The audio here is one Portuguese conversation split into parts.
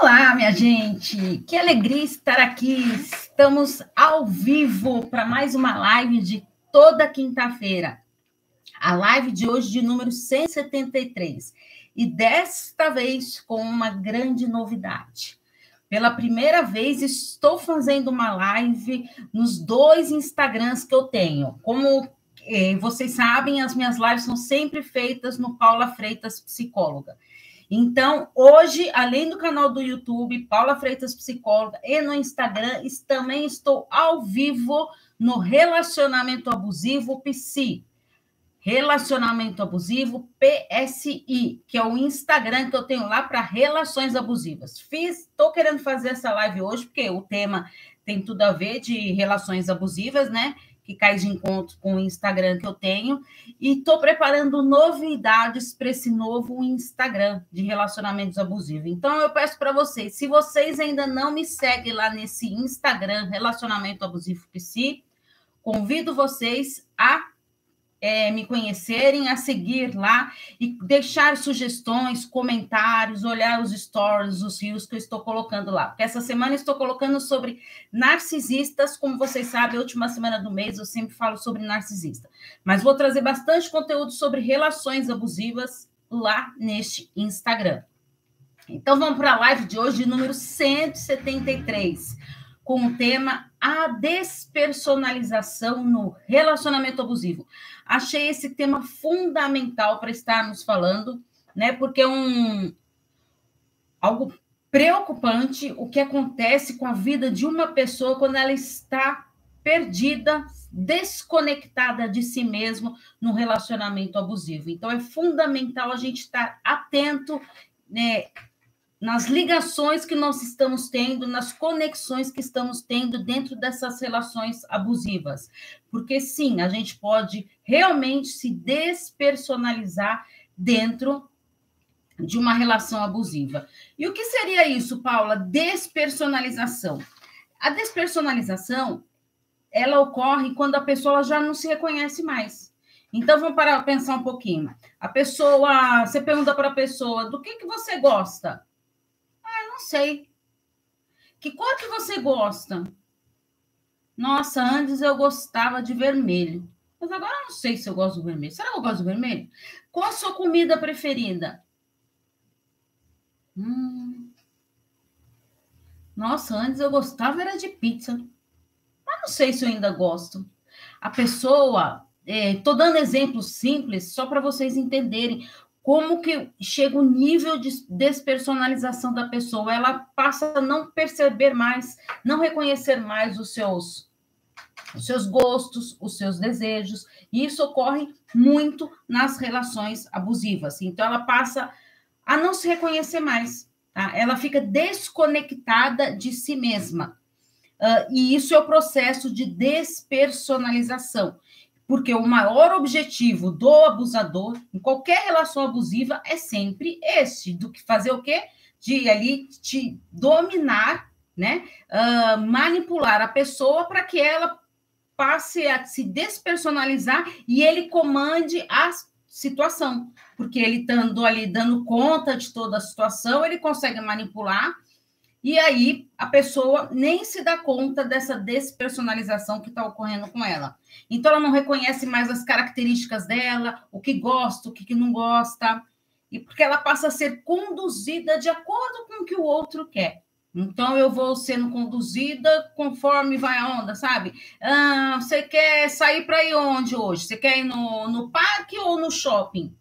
Olá, minha gente! Que alegria estar aqui! Estamos ao vivo para mais uma live de toda quinta-feira. A live de hoje de número 173. E desta vez com uma grande novidade. Pela primeira vez estou fazendo uma live nos dois Instagrams que eu tenho. Como eh, vocês sabem, as minhas lives são sempre feitas no Paula Freitas Psicóloga. Então, hoje, além do canal do YouTube, Paula Freitas Psicóloga, e no Instagram, também estou ao vivo no Relacionamento Abusivo Psi. Relacionamento Abusivo PSI, que é o Instagram que eu tenho lá para relações abusivas. Fiz, estou querendo fazer essa live hoje, porque o tema tem tudo a ver de relações abusivas, né? Que cai de encontro com o Instagram que eu tenho, e estou preparando novidades para esse novo Instagram de relacionamentos abusivos. Então, eu peço para vocês, se vocês ainda não me seguem lá nesse Instagram, Relacionamento Abusivo PC, convido vocês a é, me conhecerem, a seguir lá e deixar sugestões, comentários, olhar os stories, os rios que eu estou colocando lá. Porque essa semana estou colocando sobre narcisistas, como vocês sabem, a última semana do mês eu sempre falo sobre narcisista. Mas vou trazer bastante conteúdo sobre relações abusivas lá neste Instagram. Então vamos para a live de hoje, número 173 com o tema A Despersonalização no Relacionamento Abusivo. Achei esse tema fundamental para estarmos falando, né? Porque é um algo preocupante o que acontece com a vida de uma pessoa quando ela está perdida, desconectada de si mesmo no relacionamento abusivo. Então é fundamental a gente estar atento, né, nas ligações que nós estamos tendo, nas conexões que estamos tendo dentro dessas relações abusivas. Porque sim, a gente pode realmente se despersonalizar dentro de uma relação abusiva. E o que seria isso, Paula? Despersonalização. A despersonalização, ela ocorre quando a pessoa já não se reconhece mais. Então, vamos para pensar um pouquinho. A pessoa, você pergunta para a pessoa, do que, que você gosta? Não sei. Que cor que você gosta? Nossa, antes eu gostava de vermelho. Mas agora eu não sei se eu gosto do vermelho. Será que eu gosto do vermelho? Qual a sua comida preferida? Hum. Nossa, antes eu gostava era de pizza. Mas não sei se eu ainda gosto. A pessoa, estou é, dando exemplos simples só para vocês entenderem como que chega o nível de despersonalização da pessoa, ela passa a não perceber mais, não reconhecer mais os seus os seus gostos, os seus desejos, e isso ocorre muito nas relações abusivas. Então ela passa a não se reconhecer mais, tá? Ela fica desconectada de si mesma. Uh, e isso é o processo de despersonalização. Porque o maior objetivo do abusador, em qualquer relação abusiva, é sempre esse, do que fazer o quê? De ali te dominar, né? Uh, manipular a pessoa para que ela passe a se despersonalizar e ele comande a situação. Porque ele estando ali dando conta de toda a situação, ele consegue manipular e aí a pessoa nem se dá conta dessa despersonalização que está ocorrendo com ela. Então ela não reconhece mais as características dela, o que gosta, o que não gosta, e porque ela passa a ser conduzida de acordo com o que o outro quer. Então eu vou sendo conduzida conforme vai a onda, sabe? Ah, você quer sair para ir onde hoje? Você quer ir no, no parque ou no shopping?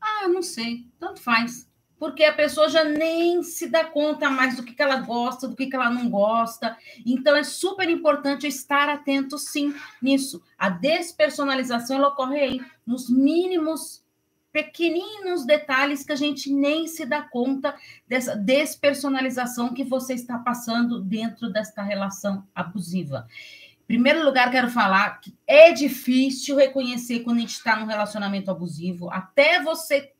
Ah, não sei, tanto faz porque a pessoa já nem se dá conta mais do que, ela gosta, do que, que ela não gosta. Então, é super importante estar atento, sim, nisso. A despersonalização ela ocorre aí, nos mínimos, pequeninos detalhes que a gente nem se dá conta dessa despersonalização que você está passando dentro desta relação abusiva. Em primeiro lugar, quero falar que é difícil reconhecer quando a gente está num relacionamento abusivo, até você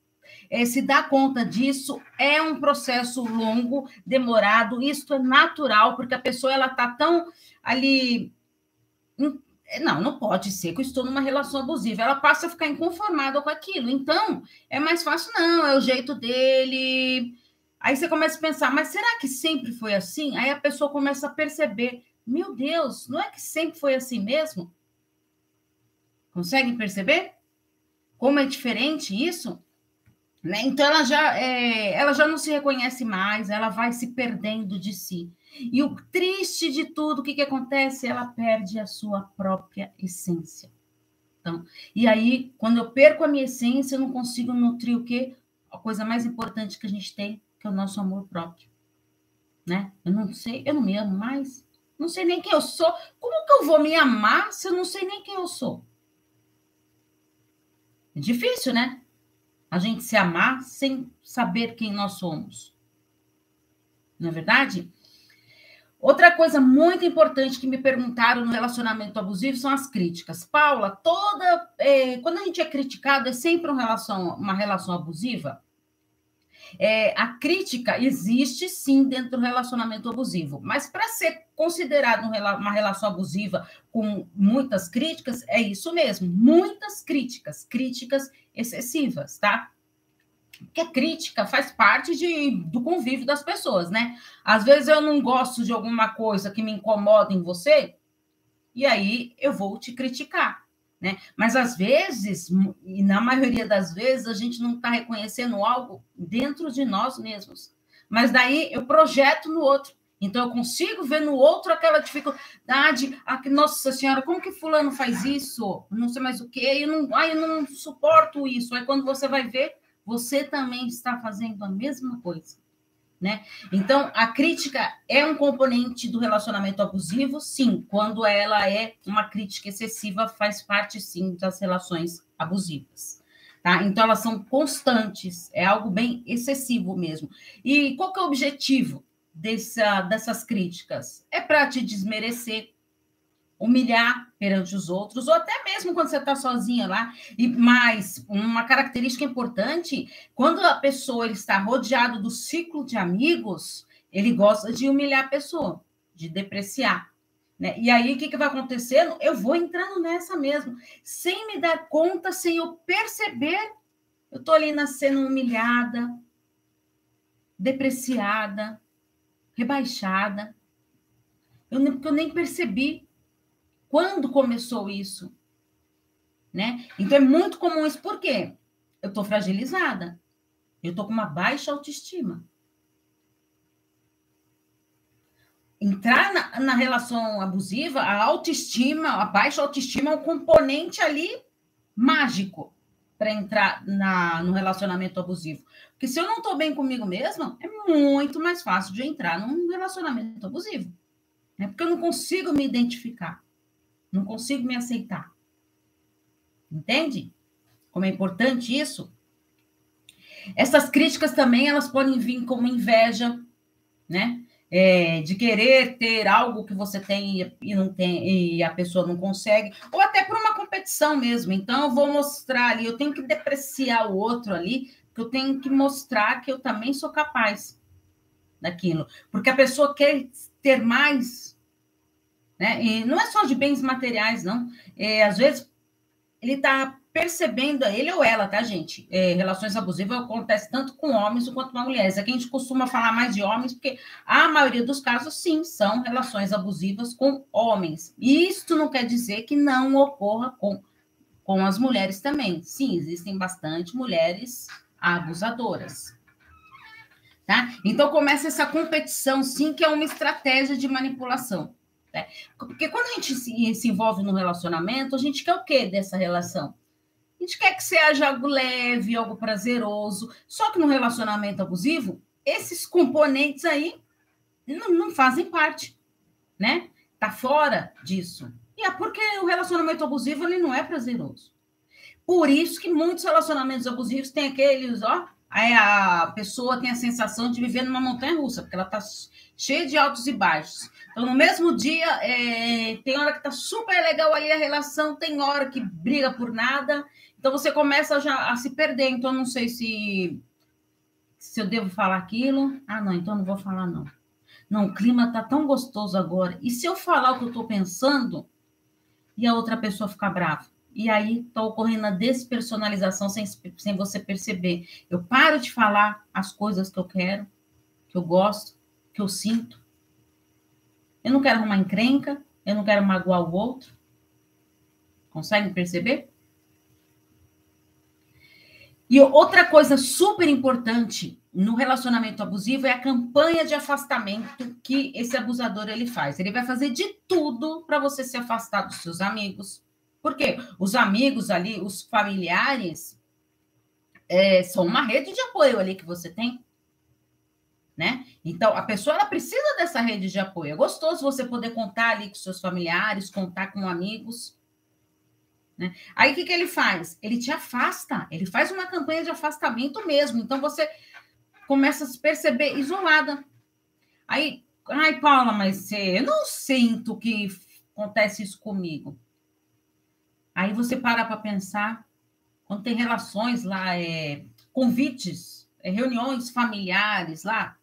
é, se dar conta disso é um processo longo, demorado, isso é natural, porque a pessoa ela está tão ali. Não, não pode ser que eu estou numa relação abusiva. Ela passa a ficar inconformada com aquilo. Então, é mais fácil, não, é o jeito dele. Aí você começa a pensar, mas será que sempre foi assim? Aí a pessoa começa a perceber, meu Deus, não é que sempre foi assim mesmo? Conseguem perceber? Como é diferente isso? Né? Então ela já, é, ela já não se reconhece mais, ela vai se perdendo de si. E o triste de tudo, o que, que acontece? Ela perde a sua própria essência. Então, e aí, quando eu perco a minha essência, eu não consigo nutrir o quê? A coisa mais importante que a gente tem, que é o nosso amor próprio. Né? Eu não sei, eu não me amo mais. Não sei nem quem eu sou. Como que eu vou me amar se eu não sei nem quem eu sou? É difícil, né? A gente se amar sem saber quem nós somos. Não é verdade? Outra coisa muito importante que me perguntaram no relacionamento abusivo são as críticas. Paula, toda. É, quando a gente é criticado, é sempre uma relação, uma relação abusiva? É, a crítica existe sim dentro do relacionamento abusivo, mas para ser considerado uma relação abusiva com muitas críticas, é isso mesmo, muitas críticas, críticas excessivas, tá? Porque a crítica faz parte de, do convívio das pessoas, né? Às vezes eu não gosto de alguma coisa que me incomoda em você, e aí eu vou te criticar, né? Mas às vezes, e na maioria das vezes, a gente não está reconhecendo algo dentro de nós mesmos. Mas daí eu projeto no outro. Então eu consigo ver no outro aquela dificuldade. Ah, nossa senhora, como que fulano faz isso? Não sei mais o quê. Eu não, ai, eu não suporto isso. Aí quando você vai ver, você também está fazendo a mesma coisa. Né? Então, a crítica é um componente do relacionamento abusivo, sim, quando ela é uma crítica excessiva, faz parte, sim, das relações abusivas. Tá? Então, elas são constantes, é algo bem excessivo mesmo. E qual que é o objetivo dessa, dessas críticas? É para te desmerecer, humilhar perante os outros, ou até mesmo quando você está sozinha lá. E mais, uma característica importante, quando a pessoa está rodeado do ciclo de amigos, ele gosta de humilhar a pessoa, de depreciar. Né? E aí, o que, que vai acontecendo? Eu vou entrando nessa mesmo, sem me dar conta, sem eu perceber, eu estou ali nascendo humilhada, depreciada, rebaixada. Eu, eu nem percebi quando começou isso? Né? Então é muito comum isso. Por quê? Eu estou fragilizada. Eu estou com uma baixa autoestima. Entrar na, na, relação abusiva, a autoestima, a baixa autoestima é um componente ali mágico para entrar na, no relacionamento abusivo. Porque se eu não estou bem comigo mesma, é muito mais fácil de entrar num relacionamento abusivo. Né? Porque eu não consigo me identificar. Não consigo me aceitar. Entende? Como é importante isso? Essas críticas também elas podem vir como inveja, né? É, de querer ter algo que você tem e não tem e a pessoa não consegue, ou até por uma competição mesmo. Então, eu vou mostrar ali, eu tenho que depreciar o outro ali, que eu tenho que mostrar que eu também sou capaz daquilo, porque a pessoa quer ter mais né? E não é só de bens materiais, não. É, às vezes, ele está percebendo, ele ou ela, tá, gente? É, relações abusivas acontece tanto com homens quanto com mulheres. Aqui a gente costuma falar mais de homens, porque a maioria dos casos, sim, são relações abusivas com homens. E isso não quer dizer que não ocorra com, com as mulheres também. Sim, existem bastante mulheres abusadoras. Tá? Então começa essa competição, sim, que é uma estratégia de manipulação. Né? Porque quando a gente se, se envolve no relacionamento, a gente quer o quê dessa relação? A gente quer que seja algo leve, algo prazeroso. Só que no relacionamento abusivo, esses componentes aí não, não fazem parte, né? Tá fora disso. E é porque o relacionamento abusivo ele não é prazeroso. Por isso que muitos relacionamentos abusivos têm aqueles, ó, a pessoa tem a sensação de viver numa montanha russa, porque ela tá cheia de altos e baixos. Então, no mesmo dia, é, tem hora que tá super legal ali a relação, tem hora que briga por nada. Então, você começa já a se perder. Então, não sei se, se eu devo falar aquilo. Ah, não, então não vou falar, não. Não, o clima tá tão gostoso agora. E se eu falar o que eu tô pensando e a outra pessoa ficar brava? E aí está ocorrendo a despersonalização sem, sem você perceber. Eu paro de falar as coisas que eu quero, que eu gosto, que eu sinto. Eu não quero arrumar encrenca, eu não quero magoar o outro. Conseguem perceber? E outra coisa super importante no relacionamento abusivo é a campanha de afastamento que esse abusador ele faz. Ele vai fazer de tudo para você se afastar dos seus amigos. Porque os amigos ali, os familiares, é, são uma rede de apoio ali que você tem. Né? Então, a pessoa ela precisa dessa rede de apoio. É gostoso você poder contar ali com seus familiares, contar com amigos. Né? Aí o que, que ele faz? Ele te afasta, ele faz uma campanha de afastamento mesmo. Então você começa a se perceber isolada. Aí, ai, Paula, mas eu não sinto que acontece isso comigo. Aí você para para pensar, quando tem relações lá, é, convites, é, reuniões familiares lá,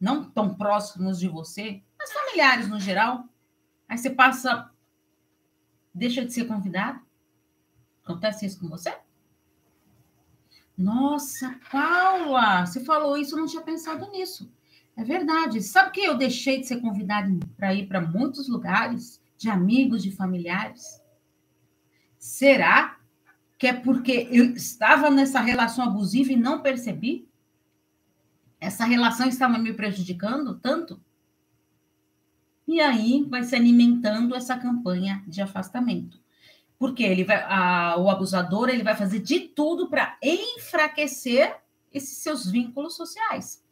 não tão próximos de você, mas familiares no geral. Aí você passa deixa de ser convidado? Acontece isso com você? Nossa, Paula, você falou isso, eu não tinha pensado nisso. É verdade. Sabe que eu deixei de ser convidada para ir para muitos lugares, de amigos, de familiares? Será que é porque eu estava nessa relação abusiva e não percebi? Essa relação estava me prejudicando tanto? E aí vai se alimentando essa campanha de afastamento. Porque ele vai, a, o abusador ele vai fazer de tudo para enfraquecer esses seus vínculos sociais.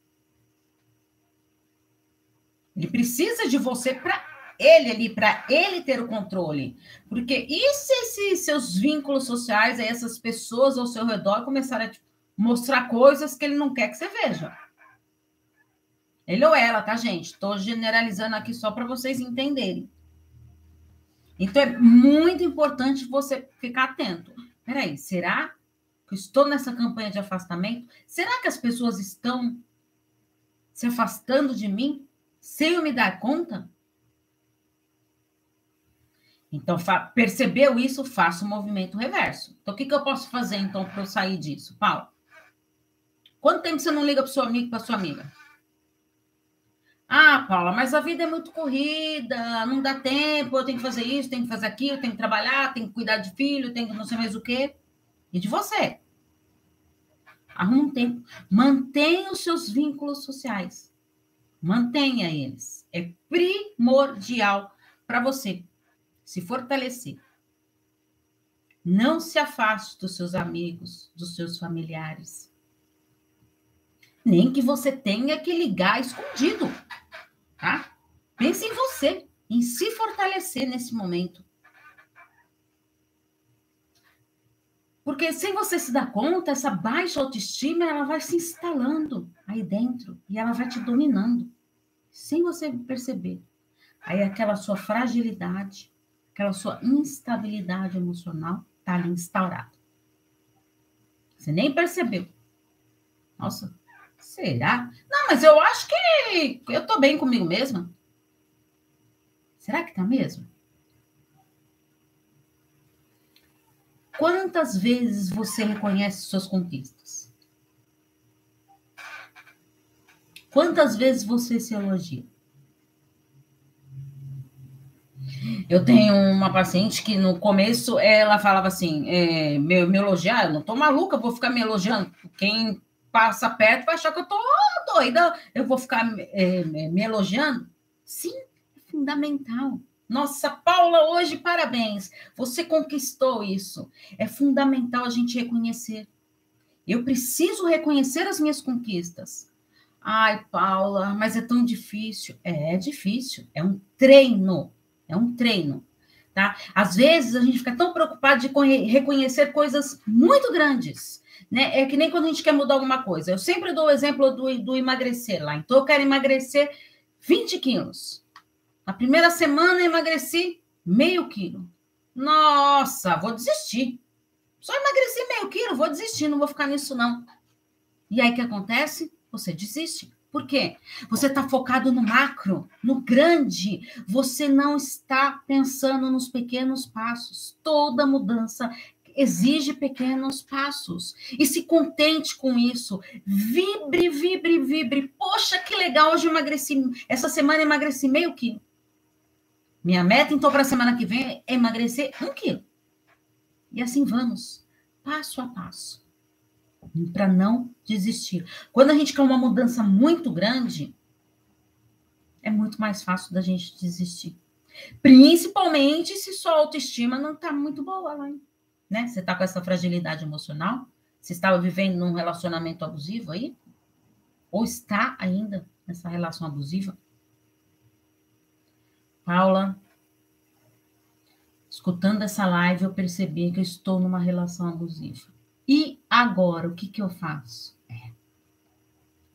Ele precisa de você para ele ali, para ele ter o controle. Porque e se esses seus vínculos sociais, essas pessoas ao seu redor começarem a tipo, mostrar coisas que ele não quer que você veja? Ele ou ela, tá, gente? Estou generalizando aqui só para vocês entenderem. Então é muito importante você ficar atento. Peraí, será que estou nessa campanha de afastamento? Será que as pessoas estão se afastando de mim sem eu me dar conta? Então, percebeu isso, faça o movimento reverso. Então, o que, que eu posso fazer, então, para eu sair disso? Paulo, quanto tempo você não liga para o seu amigo, para sua amiga? Ah, Paula, mas a vida é muito corrida, não dá tempo, eu tenho que fazer isso, tenho que fazer aquilo, tenho que trabalhar, tenho que cuidar de filho, tenho que não sei mais o quê. E de você? Arruma um tempo. Mantenha os seus vínculos sociais. Mantenha eles. É primordial para você se fortalecer. Não se afaste dos seus amigos, dos seus familiares nem que você tenha que ligar escondido, tá? Pense em você, em se fortalecer nesse momento. Porque sem você se dar conta, essa baixa autoestima, ela vai se instalando aí dentro e ela vai te dominando, sem você perceber. Aí aquela sua fragilidade, aquela sua instabilidade emocional tá ali instaurada. Você nem percebeu. Nossa, Será? Não, mas eu acho que eu tô bem comigo mesma. Será que tá mesmo? Quantas vezes você reconhece suas conquistas? Quantas vezes você se elogia? Eu tenho uma paciente que no começo ela falava assim: é, me, me elogiar, eu não tô maluca, vou ficar me elogiando. Quem passa perto vai achar que eu tô doida, eu vou ficar é, me elogiando? Sim, é fundamental. Nossa, Paula, hoje parabéns. Você conquistou isso. É fundamental a gente reconhecer. Eu preciso reconhecer as minhas conquistas. Ai, Paula, mas é tão difícil. É, é difícil. É um treino. É um treino. Tá? Às vezes a gente fica tão preocupado de reconhecer coisas muito grandes né? É que nem quando a gente quer mudar alguma coisa. Eu sempre dou o exemplo do, do emagrecer lá. Então, eu quero emagrecer 20 quilos. Na primeira semana, emagreci meio quilo. Nossa, vou desistir. Só emagreci meio quilo, vou desistir, não vou ficar nisso, não. E aí, o que acontece? Você desiste. Por quê? Você está focado no macro, no grande. Você não está pensando nos pequenos passos. Toda mudança exige pequenos passos. E se contente com isso. Vibre, vibre, vibre. Poxa, que legal, hoje eu emagreci. Essa semana emagreci meio quilo. Minha meta, então, para a semana que vem é emagrecer um quilo. E assim vamos, passo a passo, para não desistir. Quando a gente quer uma mudança muito grande, é muito mais fácil da gente desistir. Principalmente se sua autoestima não está muito boa lá, né? Você está com essa fragilidade emocional? Você estava vivendo num relacionamento abusivo aí? Ou está ainda nessa relação abusiva? Paula, escutando essa live, eu percebi que eu estou numa relação abusiva. E agora, o que, que eu faço? É. O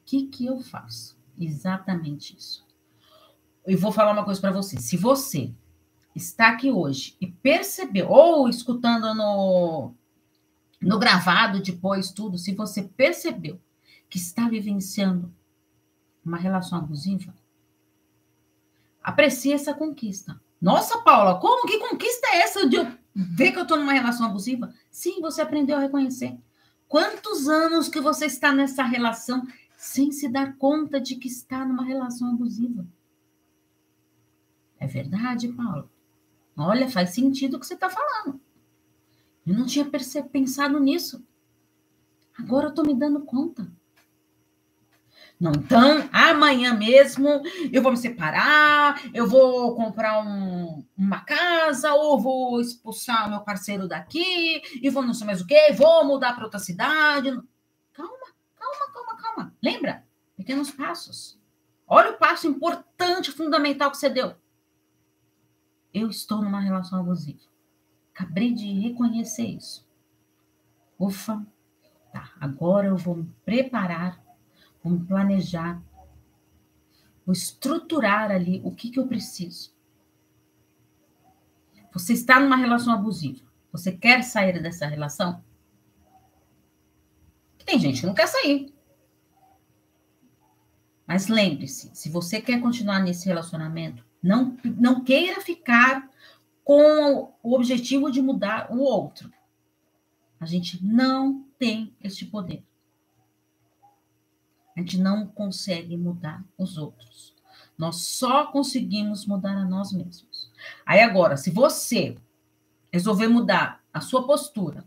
que, que eu faço? Exatamente isso. E vou falar uma coisa para você. Se você está aqui hoje e percebeu, ou escutando no, no gravado depois, tudo, se você percebeu que está vivenciando uma relação abusiva, Aprecie essa conquista. Nossa, Paula, como que conquista é essa de eu ver que eu estou numa relação abusiva? Sim, você aprendeu a reconhecer. Quantos anos que você está nessa relação sem se dar conta de que está numa relação abusiva? É verdade, Paula. Olha, faz sentido o que você está falando. Eu não tinha pensado nisso. Agora eu estou me dando conta. Não, então, amanhã mesmo eu vou me separar, eu vou comprar um, uma casa, ou vou expulsar meu parceiro daqui, e vou não sei mais o quê, vou mudar para outra cidade. Calma, calma, calma, calma. Lembra? Pequenos passos. Olha o passo importante, fundamental que você deu. Eu estou numa relação abusiva. Acabei de reconhecer isso. Ufa, tá. Agora eu vou me preparar Vamos planejar. Vou estruturar ali o que, que eu preciso. Você está numa relação abusiva. Você quer sair dessa relação? Tem gente que não quer sair. Mas lembre-se, se você quer continuar nesse relacionamento, não, não queira ficar com o objetivo de mudar o outro. A gente não tem este poder. A gente não consegue mudar os outros. Nós só conseguimos mudar a nós mesmos. Aí agora, se você resolver mudar a sua postura,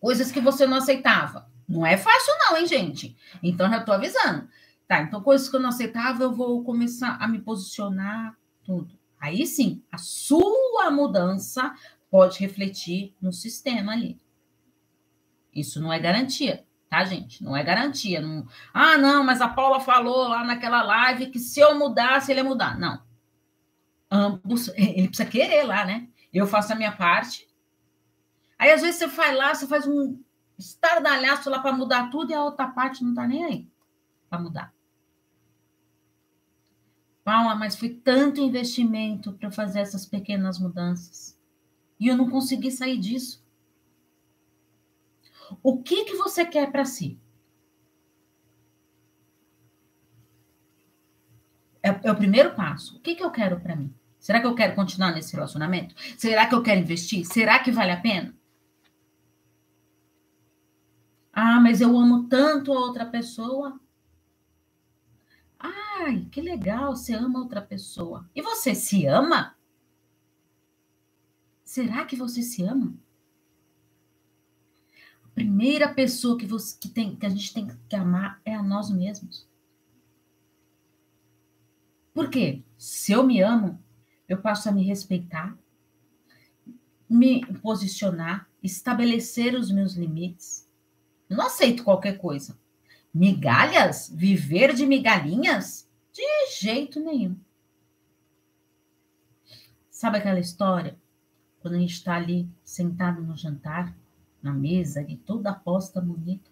coisas que você não aceitava, não é fácil não, hein, gente? Então já tô avisando. Tá, então coisas que eu não aceitava, eu vou começar a me posicionar tudo. Aí sim, a sua mudança pode refletir no sistema ali. Isso não é garantia tá, gente? Não é garantia. Não... Ah, não, mas a Paula falou lá naquela live que se eu mudasse, ele ia mudar. Não. Ambos, ele precisa querer lá, né? Eu faço a minha parte. Aí, às vezes, você faz lá, você faz um estardalhaço lá para mudar tudo e a outra parte não tá nem aí para mudar. Paula, mas foi tanto investimento para fazer essas pequenas mudanças. E eu não consegui sair disso. O que que você quer para si? É, é, o primeiro passo. O que que eu quero para mim? Será que eu quero continuar nesse relacionamento? Será que eu quero investir? Será que vale a pena? Ah, mas eu amo tanto a outra pessoa. Ai, que legal, você ama outra pessoa. E você se ama? Será que você se ama? Primeira pessoa que, você, que, tem, que a gente tem que amar é a nós mesmos. Por quê? Se eu me amo, eu passo a me respeitar, me posicionar, estabelecer os meus limites. Eu não aceito qualquer coisa. Migalhas? Viver de migalhinhas? De jeito nenhum. Sabe aquela história? Quando a gente está ali sentado no jantar, na mesa ali, toda aposta bonita.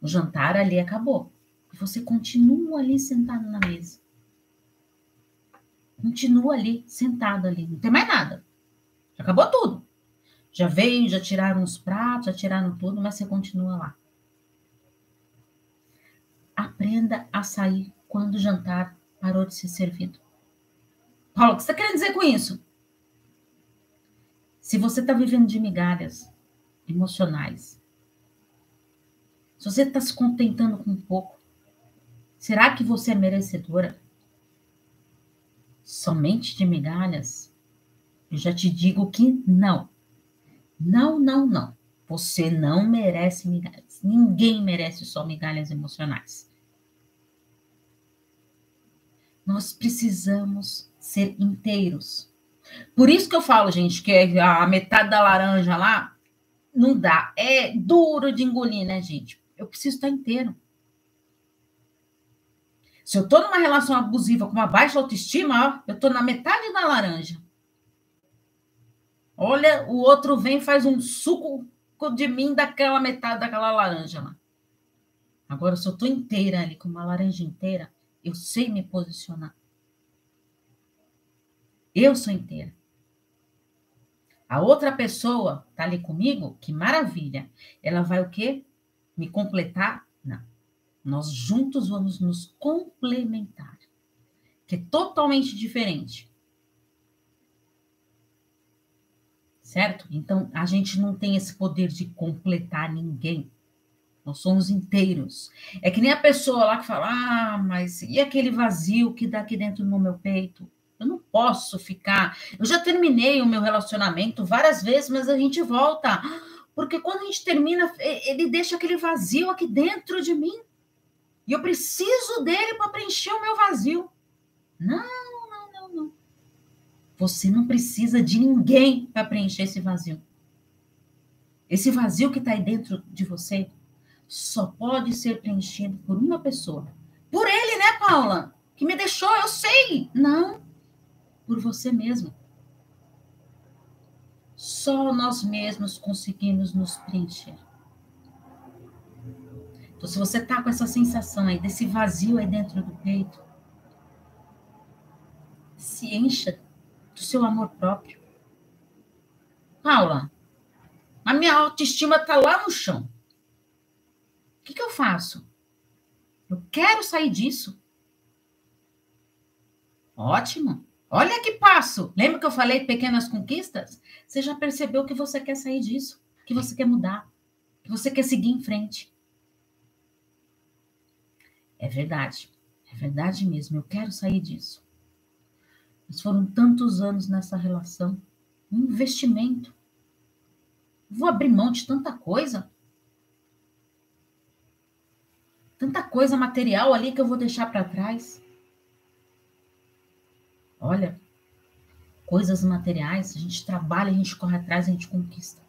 O jantar ali acabou. E você continua ali sentado na mesa. Continua ali, sentado ali. Não tem mais nada. Já acabou tudo. Já veio, já tiraram os pratos, já tiraram tudo, mas você continua lá. Aprenda a sair quando o jantar parou de ser servido. Paulo, o que você está querendo dizer com isso? Se você está vivendo de migalhas emocionais, se você está se contentando com pouco, será que você é merecedora somente de migalhas? Eu já te digo que não. Não, não, não. Você não merece migalhas. Ninguém merece só migalhas emocionais. Nós precisamos ser inteiros. Por isso que eu falo, gente, que a metade da laranja lá não dá. É duro de engolir, né, gente? Eu preciso estar inteiro. Se eu estou numa relação abusiva com uma baixa autoestima, ó, eu estou na metade da laranja. Olha, o outro vem faz um suco de mim daquela metade daquela laranja lá. Agora, se eu estou inteira ali, com uma laranja inteira, eu sei me posicionar. Eu sou inteira. A outra pessoa tá ali comigo, que maravilha. Ela vai o quê? Me completar? Não. Nós juntos vamos nos complementar. Que é totalmente diferente. Certo? Então, a gente não tem esse poder de completar ninguém. Nós somos inteiros. É que nem a pessoa lá que fala: ah, mas e aquele vazio que dá aqui dentro no meu peito? Eu não posso ficar. Eu já terminei o meu relacionamento várias vezes, mas a gente volta. Porque quando a gente termina, ele deixa aquele vazio aqui dentro de mim. E eu preciso dele para preencher o meu vazio. Não, não, não, não. Você não precisa de ninguém para preencher esse vazio. Esse vazio que está aí dentro de você só pode ser preenchido por uma pessoa. Por ele, né, Paula? Que me deixou, eu sei. Não, por você mesmo. Só nós mesmos conseguimos nos preencher. Então, se você tá com essa sensação aí, desse vazio aí dentro do peito, se encha do seu amor próprio. Paula, a minha autoestima tá lá no chão que, que eu faço? Eu quero sair disso. Ótimo. Olha que passo. Lembra que eu falei pequenas conquistas? Você já percebeu que você quer sair disso, que você quer mudar, que você quer seguir em frente. É verdade. É verdade mesmo. Eu quero sair disso. Mas foram tantos anos nessa relação, um investimento. Vou abrir mão de tanta coisa Tanta coisa material ali que eu vou deixar para trás. Olha, coisas materiais, a gente trabalha, a gente corre atrás, a gente conquista.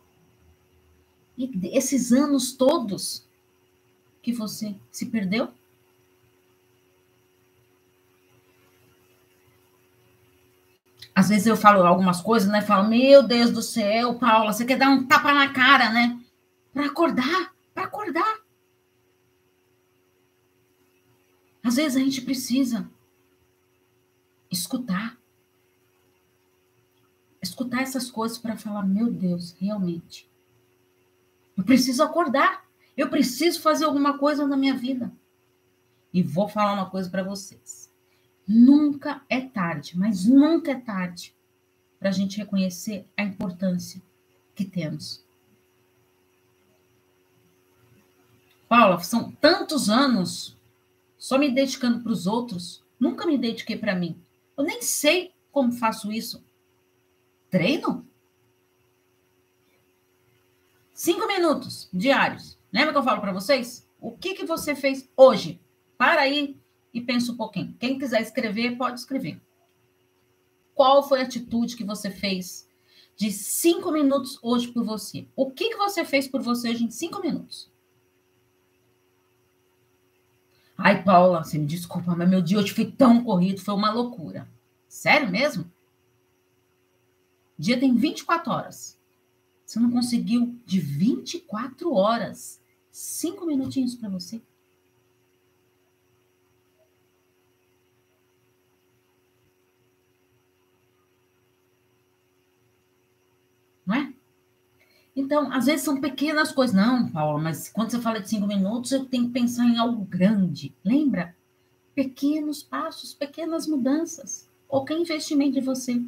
E esses anos todos que você se perdeu? Às vezes eu falo algumas coisas, né? Falo, meu Deus do céu, Paula, você quer dar um tapa na cara, né? Para acordar, para acordar. Às vezes a gente precisa escutar. Escutar essas coisas para falar: meu Deus, realmente. Eu preciso acordar. Eu preciso fazer alguma coisa na minha vida. E vou falar uma coisa para vocês. Nunca é tarde, mas nunca é tarde para a gente reconhecer a importância que temos. Paula, são tantos anos só me dedicando para os outros, nunca me dediquei para mim. Eu nem sei como faço isso. Treino? Cinco minutos diários. Lembra que eu falo para vocês? O que, que você fez hoje? Para aí e pensa um pouquinho. Quem quiser escrever, pode escrever. Qual foi a atitude que você fez de cinco minutos hoje por você? O que, que você fez por você hoje em cinco minutos? Ai, Paula, você me desculpa, mas meu dia hoje foi tão corrido, foi uma loucura. Sério mesmo? O dia tem 24 horas. Você não conseguiu de 24 horas, cinco minutinhos para você? Não é? Então, às vezes são pequenas coisas. Não, Paula, mas quando você fala de cinco minutos, eu tenho que pensar em algo grande. Lembra? Pequenos passos, pequenas mudanças. Qualquer investimento de você.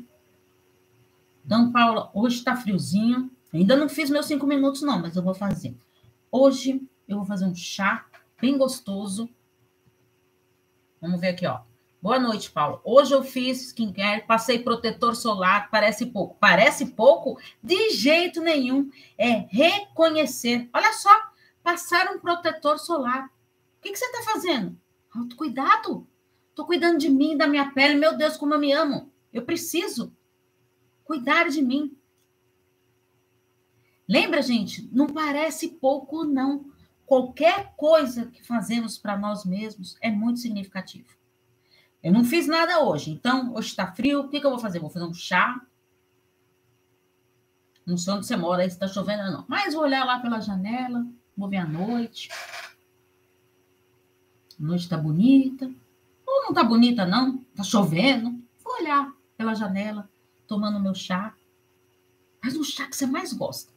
Então, Paula, hoje está friozinho. Ainda não fiz meus cinco minutos, não, mas eu vou fazer. Hoje eu vou fazer um chá bem gostoso. Vamos ver aqui, ó. Boa noite, Paulo. Hoje eu fiz skincare, passei protetor solar, parece pouco. Parece pouco? De jeito nenhum. É reconhecer. Olha só, passar um protetor solar. O que, que você está fazendo? Autocuidado. Estou cuidando de mim, da minha pele. Meu Deus, como eu me amo. Eu preciso cuidar de mim. Lembra, gente? Não parece pouco, não. Qualquer coisa que fazemos para nós mesmos é muito significativo. Eu não fiz nada hoje, então hoje está frio. O que, que, eu vou fazer? Vou fazer um chá. Não sei onde você mora, aí está chovendo, não. Mas vou olhar lá pela janela, vou ver a noite. A noite está bonita. Ou não está bonita, não? Está chovendo. Vou olhar pela janela, tomando meu chá. Mas o chá que você mais gosta.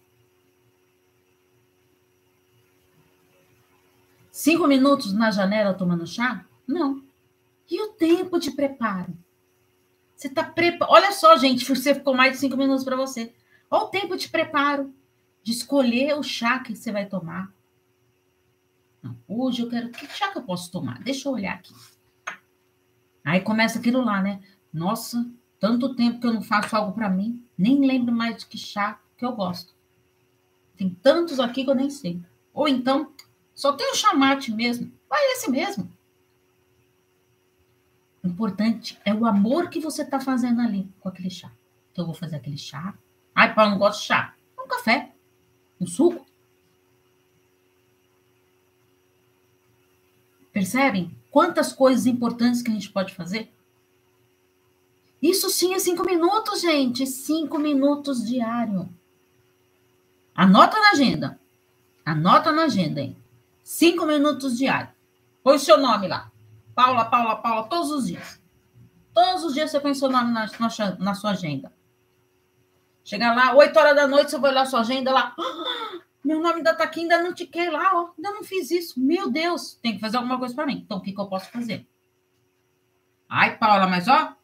Cinco minutos na janela tomando chá? Não. E o tempo de preparo? Você está preparado. Olha só, gente, você ficou mais de cinco minutos para você. Olha o tempo de preparo, de escolher o chá que você vai tomar. Não, hoje eu quero. Que chá que eu posso tomar? Deixa eu olhar aqui. Aí começa aquilo lá, né? Nossa, tanto tempo que eu não faço algo para mim, nem lembro mais de que chá que eu gosto. Tem tantos aqui que eu nem sei. Ou então, só tem o chamate mesmo. Vai esse mesmo. O importante é o amor que você está fazendo ali com aquele chá. Então, eu vou fazer aquele chá. Ai, Paulo, não gosto de chá. Um café. Um suco. Percebem quantas coisas importantes que a gente pode fazer? Isso sim é cinco minutos, gente. Cinco minutos diário. Anota na agenda. Anota na agenda, hein? Cinco minutos diário. Põe o seu nome lá. Paula, Paula, Paula, todos os dias. Todos os dias você põe seu nome na, na, na sua agenda. Chega lá, 8 horas da noite, você vai olhar sua agenda lá. Ah, meu nome ainda tá aqui, ainda não tiquei lá, ó. Ainda não fiz isso. Meu Deus, tem que fazer alguma coisa para mim. Então, o que, que eu posso fazer? Ai, Paula, mas ó,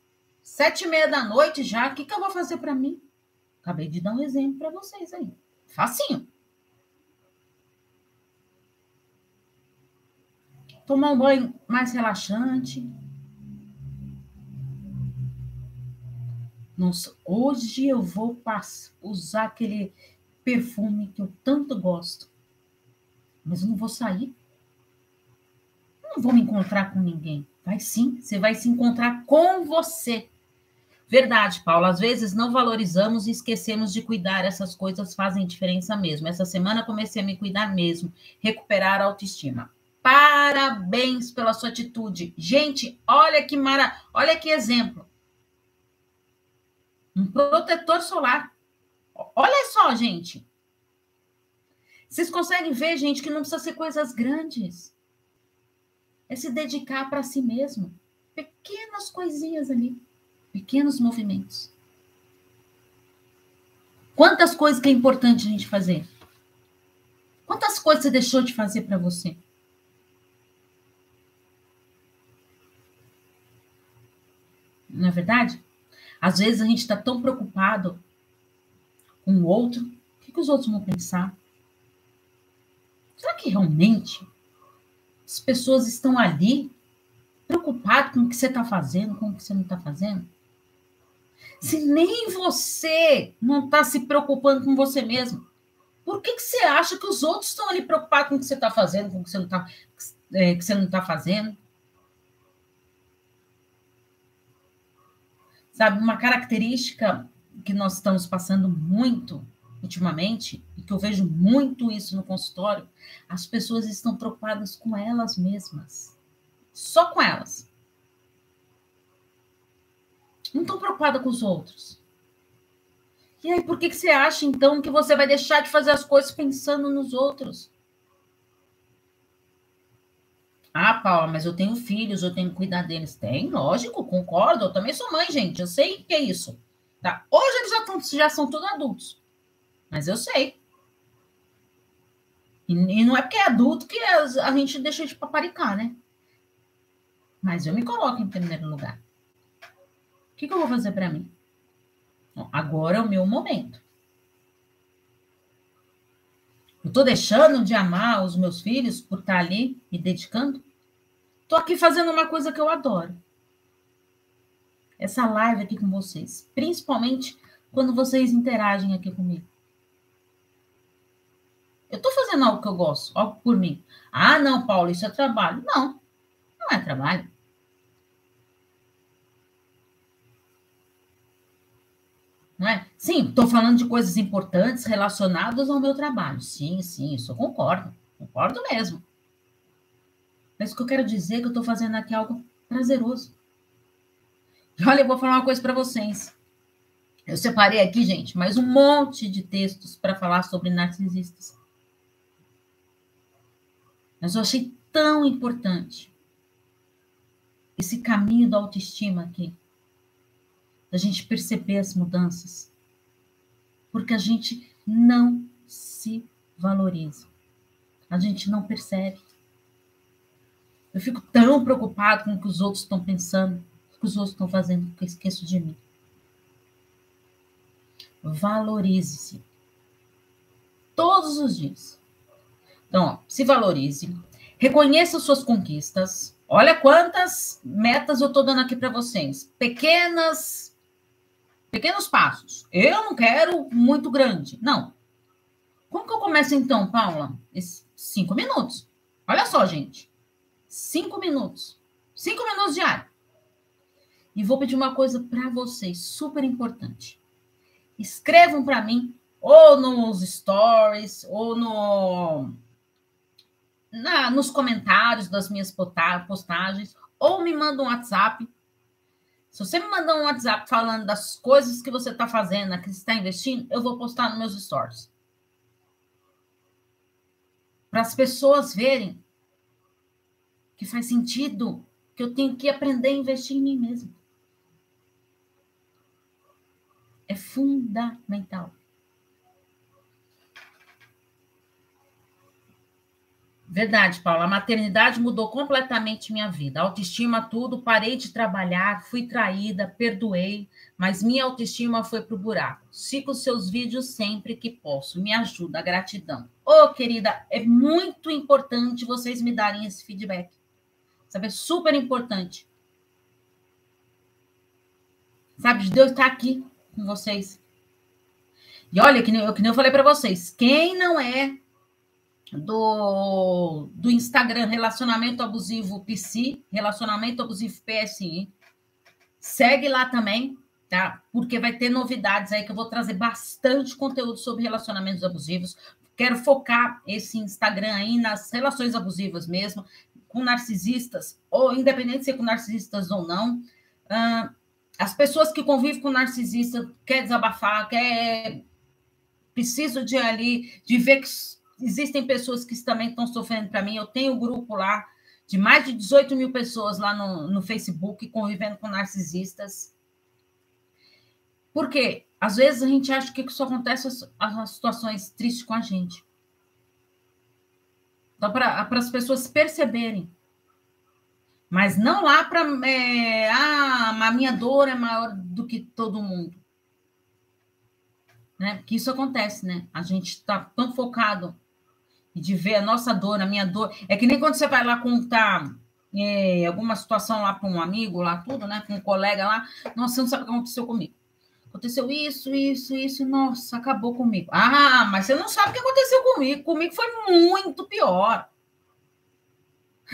sete e meia da noite já, o que, que eu vou fazer para mim? Acabei de dar um exemplo para vocês aí. Facinho. Tomar um banho mais relaxante. Nossa, hoje eu vou usar aquele perfume que eu tanto gosto. Mas eu não vou sair. Não vou me encontrar com ninguém. Vai sim, você vai se encontrar com você. Verdade, Paulo. Às vezes não valorizamos e esquecemos de cuidar. Essas coisas fazem diferença mesmo. Essa semana comecei a me cuidar mesmo, recuperar a autoestima. Parabéns pela sua atitude. Gente, olha que mara, olha que exemplo. Um protetor solar. Olha só, gente. Vocês conseguem ver, gente, que não precisa ser coisas grandes. É se dedicar para si mesmo. Pequenas coisinhas ali, pequenos movimentos. Quantas coisas que é importante a gente fazer? Quantas coisas você deixou de fazer para você? não é verdade? Às vezes a gente está tão preocupado com o outro, o que, que os outros vão pensar? Será que realmente as pessoas estão ali preocupadas com o que você está fazendo, com o que você não está fazendo? Se nem você não está se preocupando com você mesmo, por que, que você acha que os outros estão ali preocupados com o que você está fazendo, com o que você não está é, está fazendo? Sabe, uma característica que nós estamos passando muito ultimamente, e que eu vejo muito isso no consultório, as pessoas estão preocupadas com elas mesmas. Só com elas. Não estão preocupadas com os outros. E aí, por que, que você acha, então, que você vai deixar de fazer as coisas pensando nos outros? Ah, Paula, mas eu tenho filhos, eu tenho que cuidar deles. Tem, lógico, concordo. Eu também sou mãe, gente. Eu sei o que é isso. Tá? Hoje eles já, tão, já são todos adultos. Mas eu sei. E, e não é porque é adulto que a, a gente deixa de paparicar, né? Mas eu me coloco em primeiro lugar. O que, que eu vou fazer para mim? Agora é o meu momento. Eu estou deixando de amar os meus filhos por estar ali me dedicando? Estou aqui fazendo uma coisa que eu adoro. Essa live aqui com vocês. Principalmente quando vocês interagem aqui comigo. Eu estou fazendo algo que eu gosto, algo por mim. Ah, não, Paulo, isso é trabalho. Não, não é trabalho. É? Sim, estou falando de coisas importantes relacionadas ao meu trabalho. Sim, sim, isso eu concordo. Concordo mesmo. Mas o que eu quero dizer é que eu estou fazendo aqui algo prazeroso. E olha, eu vou falar uma coisa para vocês. Eu separei aqui, gente, mais um monte de textos para falar sobre narcisistas. Mas eu achei tão importante esse caminho da autoestima aqui da gente perceber as mudanças, porque a gente não se valoriza, a gente não percebe. Eu fico tão preocupado com o que os outros estão pensando, o que os outros estão fazendo, que eu esqueço de mim. Valorize-se. Todos os dias. Então, ó, se valorize, reconheça suas conquistas. Olha quantas metas eu estou dando aqui para vocês. Pequenas Pequenos passos. Eu não quero muito grande. Não. Como que eu começo então, Paula? Cinco minutos. Olha só, gente. Cinco minutos. Cinco minutos diário. E vou pedir uma coisa para vocês, super importante. Escrevam para mim, ou nos stories, ou no, na, nos comentários das minhas postagens, ou me mandam um WhatsApp se você me mandar um WhatsApp falando das coisas que você está fazendo, que você está investindo, eu vou postar nos meus stories. Para as pessoas verem que faz sentido, que eu tenho que aprender a investir em mim mesmo. É fundamental. Verdade, Paula. A maternidade mudou completamente minha vida. Autoestima, tudo. Parei de trabalhar, fui traída, perdoei, mas minha autoestima foi pro buraco. Sigo seus vídeos sempre que posso. Me ajuda, gratidão. Ô, oh, querida, é muito importante vocês me darem esse feedback. Sabe, é super importante. Sabe, Deus está aqui com vocês. E olha, que nem, que nem eu falei para vocês, quem não é do, do Instagram Relacionamento Abusivo PC, Relacionamento Abusivo PSI. Segue lá também, tá? Porque vai ter novidades aí que eu vou trazer bastante conteúdo sobre relacionamentos abusivos. Quero focar esse Instagram aí nas relações abusivas mesmo, com narcisistas, ou independente de ser com narcisistas ou não. Uh, as pessoas que convivem com narcisista quer desabafar, quer preciso de ali de ver que existem pessoas que também estão sofrendo para mim. Eu tenho um grupo lá de mais de 18 mil pessoas lá no, no Facebook convivendo com narcisistas. Por quê? Às vezes a gente acha que isso acontece as, as situações tristes com a gente. Então, para as pessoas perceberem. Mas não lá para. É, ah, a minha dor é maior do que todo mundo. Né? Porque isso acontece, né? A gente está tão focado e de ver a nossa dor, a minha dor. É que nem quando você vai lá contar é, alguma situação lá para um amigo, lá tudo, né? Com um colega lá, nossa, você não sabe o que aconteceu comigo. Aconteceu isso, isso, isso, nossa, acabou comigo. Ah, mas você não sabe o que aconteceu comigo. Comigo foi muito pior.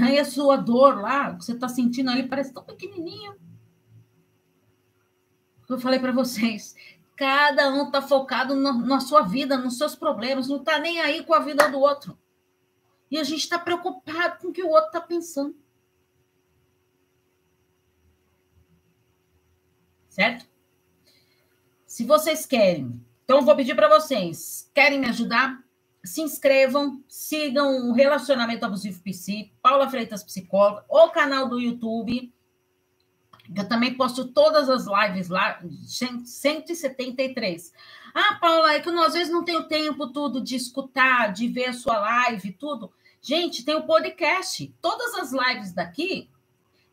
Aí a sua dor lá, que você está sentindo ali, parece tão pequenininho. Eu falei para vocês, Cada um está focado no, na sua vida, nos seus problemas, não está nem aí com a vida do outro. E a gente está preocupado com o que o outro está pensando. Certo? Se vocês querem, então vou pedir para vocês, querem me ajudar? Se inscrevam, sigam o Relacionamento Abusivo PC, Paula Freitas Psicóloga, o canal do YouTube eu também posto todas as lives lá, 173. Ah, Paula, é que eu às vezes não tenho tempo tudo de escutar, de ver a sua live, tudo. Gente, tem o podcast. Todas as lives daqui,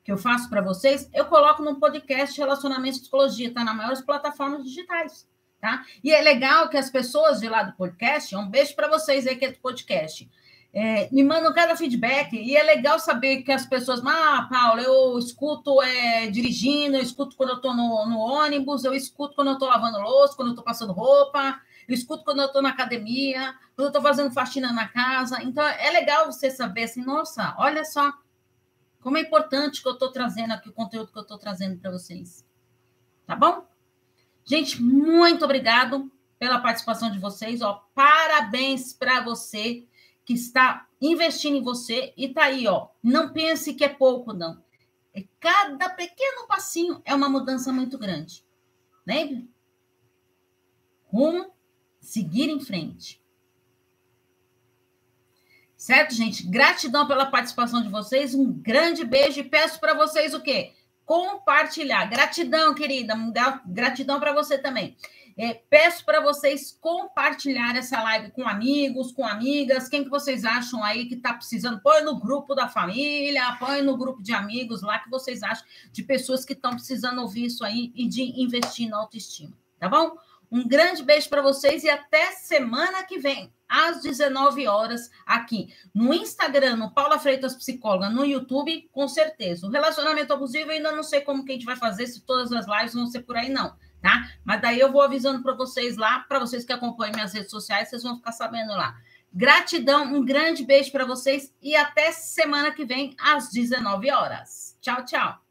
que eu faço para vocês, eu coloco no podcast Relacionamento e Psicologia, está nas maiores plataformas digitais, tá? E é legal que as pessoas de lá do podcast, um beijo para vocês aí que é do podcast, é, me mandam cada feedback, e é legal saber que as pessoas, ah, Paulo, eu escuto é, dirigindo, eu escuto quando eu estou no, no, ônibus, eu escuto quando eu estou lavando louça, quando eu estou passando roupa, eu escuto quando eu estou na academia, quando eu estou fazendo faxina na casa. Então, é legal você saber assim, nossa, olha só como é importante que eu estou trazendo aqui, o conteúdo que eu estou trazendo para vocês. Tá bom? Gente, muito obrigado pela participação de vocês. Ó, parabéns para você que está investindo em você e tá aí, ó. Não pense que é pouco, não. É cada pequeno passinho é uma mudança muito grande. Lembre? Rumo, seguir em frente. Certo, gente? Gratidão pela participação de vocês. Um grande beijo e peço para vocês o quê? Compartilhar. Gratidão, querida. Gratidão para você também. É, peço para vocês compartilhar essa live com amigos, com amigas, quem que vocês acham aí que está precisando, põe no grupo da família, põe no grupo de amigos lá que vocês acham de pessoas que estão precisando ouvir isso aí e de investir na autoestima, tá bom? Um grande beijo para vocês e até semana que vem, às 19 horas, aqui no Instagram, no Paula Freitas Psicóloga, no YouTube, com certeza. O relacionamento abusivo, ainda não sei como que a gente vai fazer, se todas as lives vão ser por aí, não, tá? Mas daí eu vou avisando para vocês lá, para vocês que acompanham minhas redes sociais, vocês vão ficar sabendo lá. Gratidão, um grande beijo para vocês e até semana que vem, às 19 horas. Tchau, tchau.